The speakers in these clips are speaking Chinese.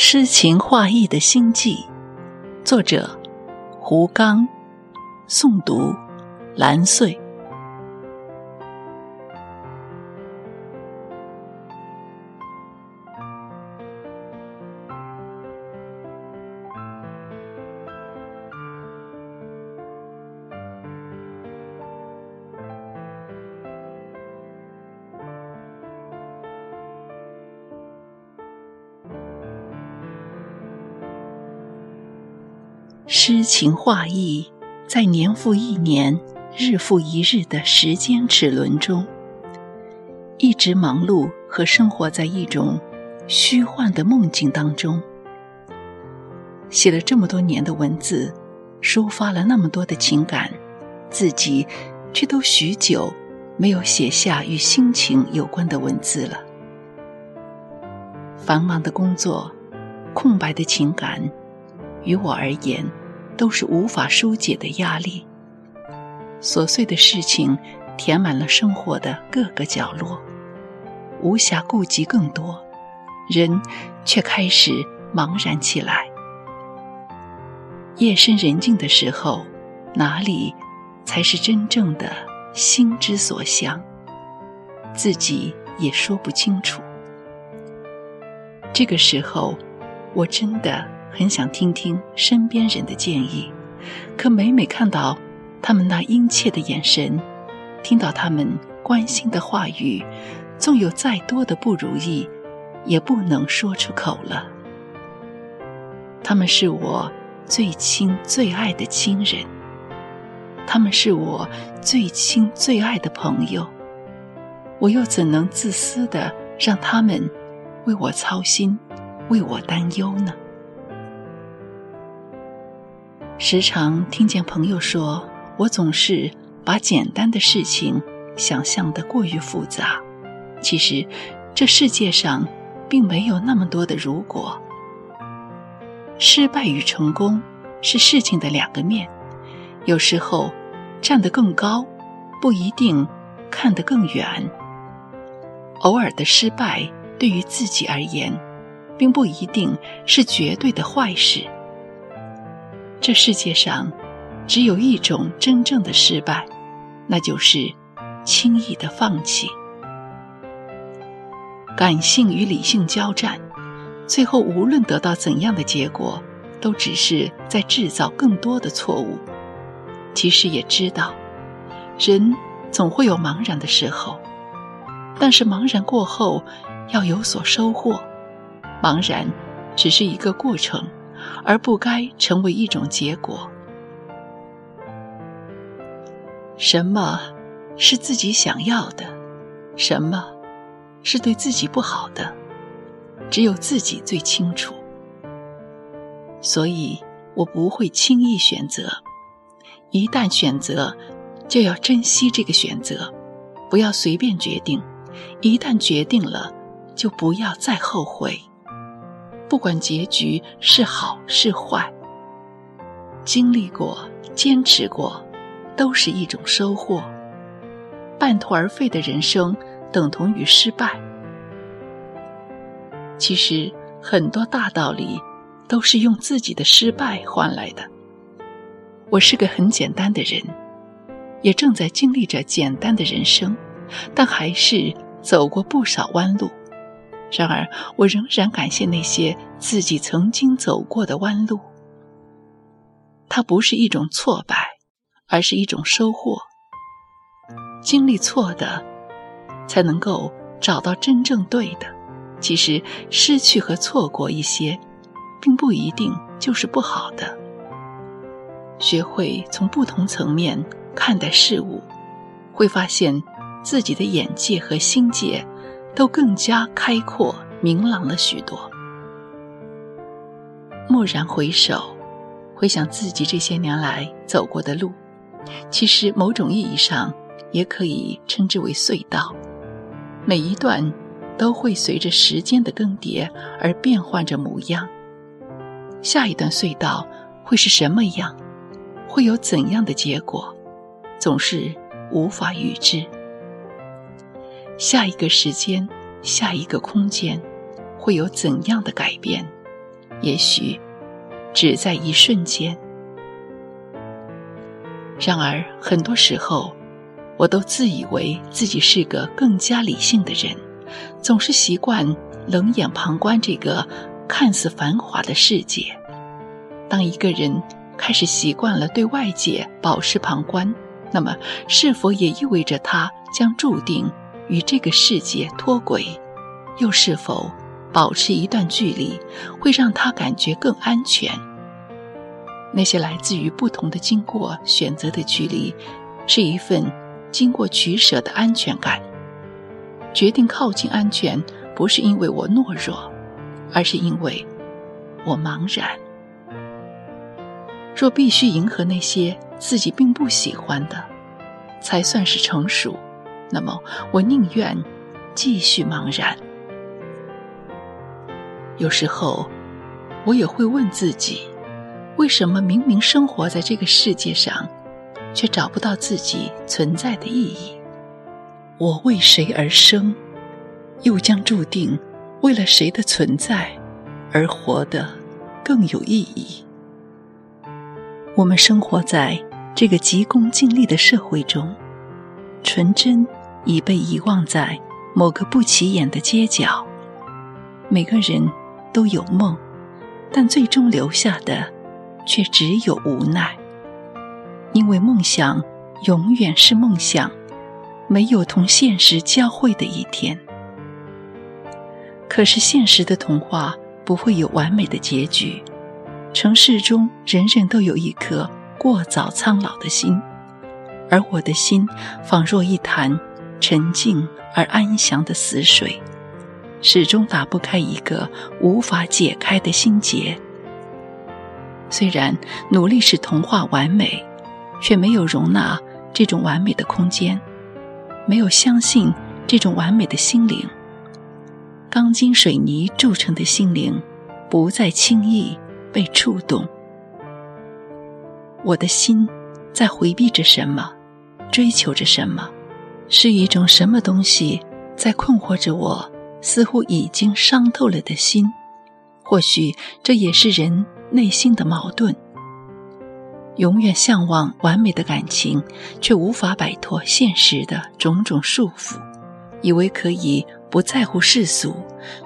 诗情画意的心迹，作者胡刚，诵读蓝穗。诗情画意，在年复一年、日复一日的时间齿轮中，一直忙碌和生活在一种虚幻的梦境当中。写了这么多年的文字，抒发了那么多的情感，自己却都许久没有写下与心情有关的文字了。繁忙的工作，空白的情感。于我而言，都是无法疏解的压力。琐碎的事情填满了生活的各个角落，无暇顾及更多，人却开始茫然起来。夜深人静的时候，哪里才是真正的心之所向？自己也说不清楚。这个时候，我真的。很想听听身边人的建议，可每每看到他们那殷切的眼神，听到他们关心的话语，纵有再多的不如意，也不能说出口了。他们是我最亲最爱的亲人，他们是我最亲最爱的朋友，我又怎能自私的让他们为我操心，为我担忧呢？时常听见朋友说，我总是把简单的事情想象的过于复杂。其实，这世界上并没有那么多的如果。失败与成功是事情的两个面，有时候站得更高，不一定看得更远。偶尔的失败对于自己而言，并不一定是绝对的坏事。这世界上，只有一种真正的失败，那就是轻易的放弃。感性与理性交战，最后无论得到怎样的结果，都只是在制造更多的错误。其实也知道，人总会有茫然的时候，但是茫然过后要有所收获，茫然只是一个过程。而不该成为一种结果。什么是自己想要的？什么是对自己不好的？只有自己最清楚。所以我不会轻易选择。一旦选择，就要珍惜这个选择，不要随便决定。一旦决定了，就不要再后悔。不管结局是好是坏，经历过、坚持过，都是一种收获。半途而废的人生等同于失败。其实很多大道理都是用自己的失败换来的。我是个很简单的人，也正在经历着简单的人生，但还是走过不少弯路。然而，我仍然感谢那些自己曾经走过的弯路。它不是一种挫败，而是一种收获。经历错的，才能够找到真正对的。其实，失去和错过一些，并不一定就是不好的。学会从不同层面看待事物，会发现自己的眼界和心界。都更加开阔、明朗了许多。蓦然回首，回想自己这些年来走过的路，其实某种意义上也可以称之为隧道。每一段都会随着时间的更迭而变换着模样。下一段隧道会是什么样？会有怎样的结果？总是无法预知。下一个时间，下一个空间，会有怎样的改变？也许只在一瞬间。然而，很多时候，我都自以为自己是个更加理性的人，总是习惯冷眼旁观这个看似繁华的世界。当一个人开始习惯了对外界保持旁观，那么是否也意味着他将注定与这个世界脱轨？又是否保持一段距离会让他感觉更安全？那些来自于不同的经过选择的距离，是一份经过取舍的安全感。决定靠近安全，不是因为我懦弱，而是因为我茫然。若必须迎合那些自己并不喜欢的，才算是成熟，那么我宁愿继续茫然。有时候，我也会问自己。为什么明明生活在这个世界上，却找不到自己存在的意义？我为谁而生，又将注定为了谁的存在而活得更有意义？我们生活在这个急功近利的社会中，纯真已被遗忘在某个不起眼的街角。每个人都有梦，但最终留下的。却只有无奈，因为梦想永远是梦想，没有同现实交汇的一天。可是现实的童话不会有完美的结局，城市中人人都有一颗过早苍老的心，而我的心仿若一潭沉静而安详的死水，始终打不开一个无法解开的心结。虽然努力使童话完美，却没有容纳这种完美的空间，没有相信这种完美的心灵。钢筋水泥铸成的心灵，不再轻易被触动。我的心在回避着什么，追求着什么？是一种什么东西在困惑着我？似乎已经伤透了的心。或许这也是人。内心的矛盾，永远向往完美的感情，却无法摆脱现实的种种束缚，以为可以不在乎世俗，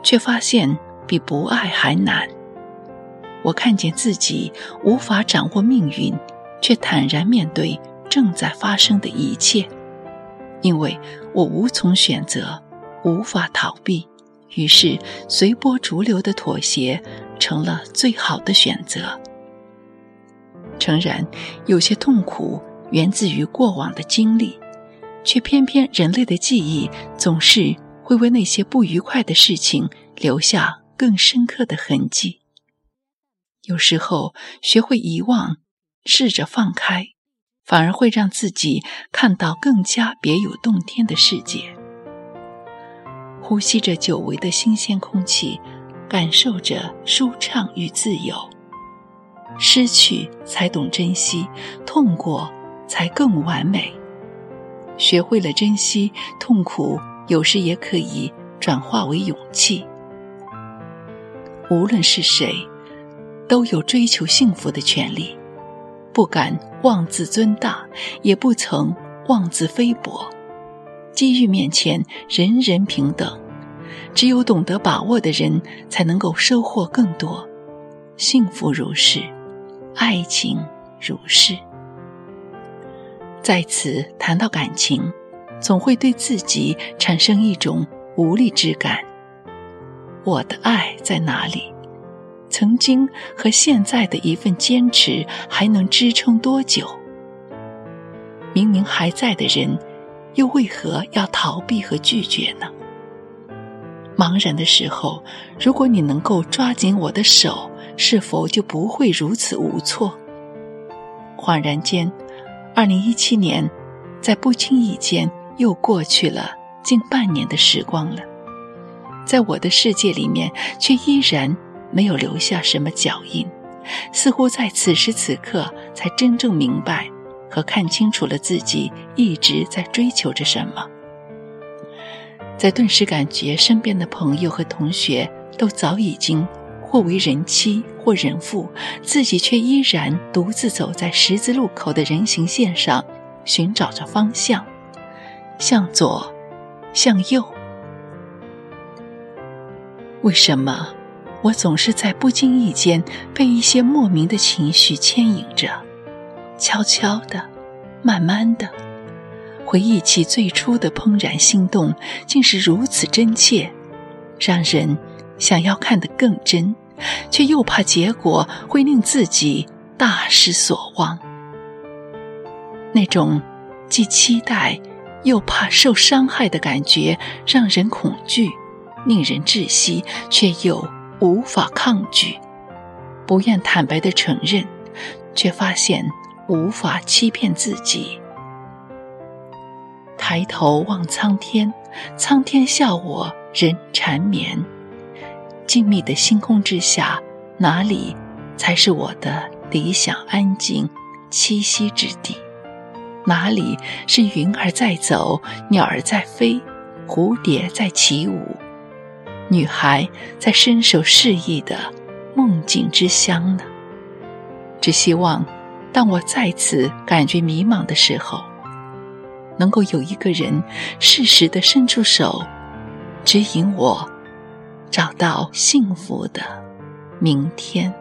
却发现比不爱还难。我看见自己无法掌握命运，却坦然面对正在发生的一切，因为我无从选择，无法逃避。于是，随波逐流的妥协成了最好的选择。诚然，有些痛苦源自于过往的经历，却偏偏人类的记忆总是会为那些不愉快的事情留下更深刻的痕迹。有时候，学会遗忘，试着放开，反而会让自己看到更加别有洞天的世界。呼吸着久违的新鲜空气，感受着舒畅与自由。失去才懂珍惜，痛过才更完美。学会了珍惜，痛苦有时也可以转化为勇气。无论是谁，都有追求幸福的权利。不敢妄自尊大，也不曾妄自菲薄。机遇面前，人人平等。只有懂得把握的人，才能够收获更多。幸福如是，爱情如是。在此谈到感情，总会对自己产生一种无力之感。我的爱在哪里？曾经和现在的一份坚持，还能支撑多久？明明还在的人。又为何要逃避和拒绝呢？茫然的时候，如果你能够抓紧我的手，是否就不会如此无措？恍然间，二零一七年，在不经意间又过去了近半年的时光了，在我的世界里面，却依然没有留下什么脚印，似乎在此时此刻才真正明白。和看清楚了自己一直在追求着什么，在顿时感觉身边的朋友和同学都早已经或为人妻或人妇，自己却依然独自走在十字路口的人行线上，寻找着方向，向左，向右。为什么我总是在不经意间被一些莫名的情绪牵引着，悄悄的，慢慢的，回忆起最初的怦然心动，竟是如此真切，让人想要看得更真，却又怕结果会令自己大失所望。那种既期待又怕受伤害的感觉，让人恐惧。令人窒息，却又无法抗拒；不愿坦白的承认，却发现无法欺骗自己。抬头望苍天，苍天笑我人缠绵。静谧的星空之下，哪里才是我的理想安静栖息之地？哪里是云儿在走，鸟儿在飞，蝴蝶在起舞？女孩在伸手示意的梦境之乡呢？只希望，当我再次感觉迷茫的时候，能够有一个人适时的伸出手，指引我找到幸福的明天。